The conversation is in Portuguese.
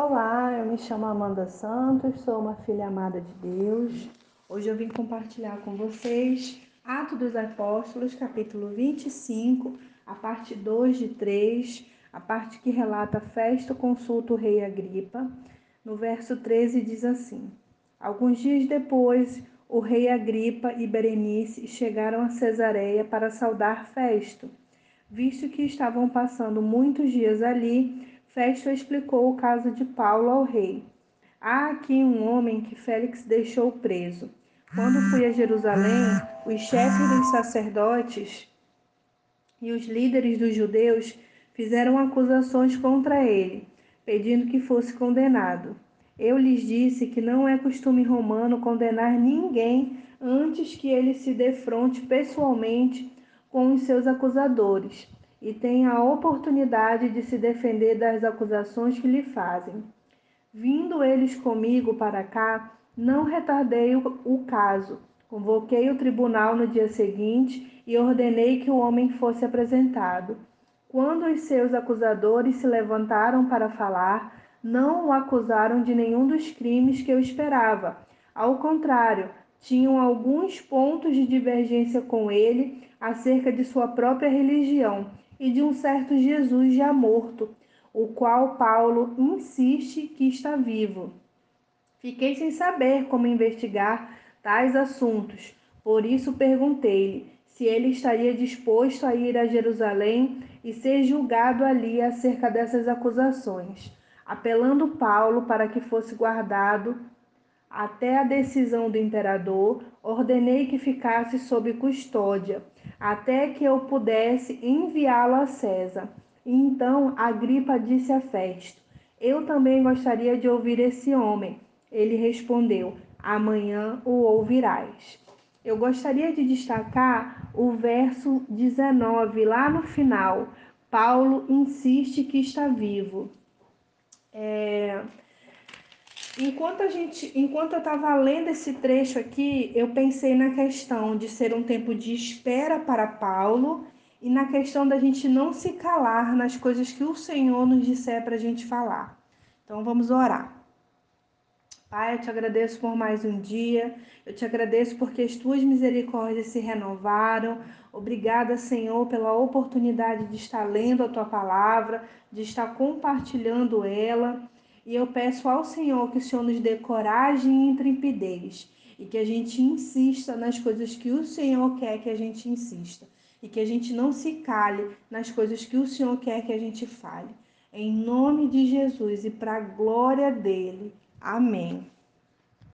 Olá, eu me chamo Amanda Santos, sou uma filha amada de Deus. Hoje eu vim compartilhar com vocês Atos dos Apóstolos, capítulo 25, a parte 2 de 3, a parte que relata a festa consulta o rei Agripa. No verso 13 diz assim: Alguns dias depois, o rei Agripa e Berenice chegaram a Cesareia para saudar Festo. Visto que estavam passando muitos dias ali, Festo explicou o caso de Paulo ao rei. Há aqui um homem que Félix deixou preso. Quando fui a Jerusalém, os chefes dos sacerdotes e os líderes dos judeus fizeram acusações contra ele, pedindo que fosse condenado. Eu lhes disse que não é costume romano condenar ninguém antes que ele se defronte pessoalmente com os seus acusadores e tenha a oportunidade de se defender das acusações que lhe fazem. Vindo eles comigo para cá, não retardei o caso. Convoquei o tribunal no dia seguinte e ordenei que o homem fosse apresentado. Quando os seus acusadores se levantaram para falar, não o acusaram de nenhum dos crimes que eu esperava. Ao contrário, tinham alguns pontos de divergência com ele acerca de sua própria religião e de um certo Jesus já morto, o qual Paulo insiste que está vivo. Fiquei sem saber como investigar tais assuntos, por isso perguntei-lhe se ele estaria disposto a ir a Jerusalém e ser julgado ali acerca dessas acusações apelando Paulo para que fosse guardado até a decisão do imperador, ordenei que ficasse sob custódia, até que eu pudesse enviá-lo a César. E então Agripa disse a Festo: Eu também gostaria de ouvir esse homem. Ele respondeu: Amanhã o ouvirás. Eu gostaria de destacar o verso 19, lá no final. Paulo insiste que está vivo. É... Enquanto a gente, enquanto eu estava lendo esse trecho aqui, eu pensei na questão de ser um tempo de espera para Paulo e na questão da gente não se calar nas coisas que o Senhor nos disser para a gente falar. Então vamos orar. Pai, eu te agradeço por mais um dia, eu te agradeço porque as tuas misericórdias se renovaram. Obrigada, Senhor, pela oportunidade de estar lendo a tua palavra, de estar compartilhando ela. E eu peço ao Senhor que o Senhor nos dê coragem e intrepidez e que a gente insista nas coisas que o Senhor quer que a gente insista e que a gente não se cale nas coisas que o Senhor quer que a gente fale. Em nome de Jesus e para a glória dele. Amém.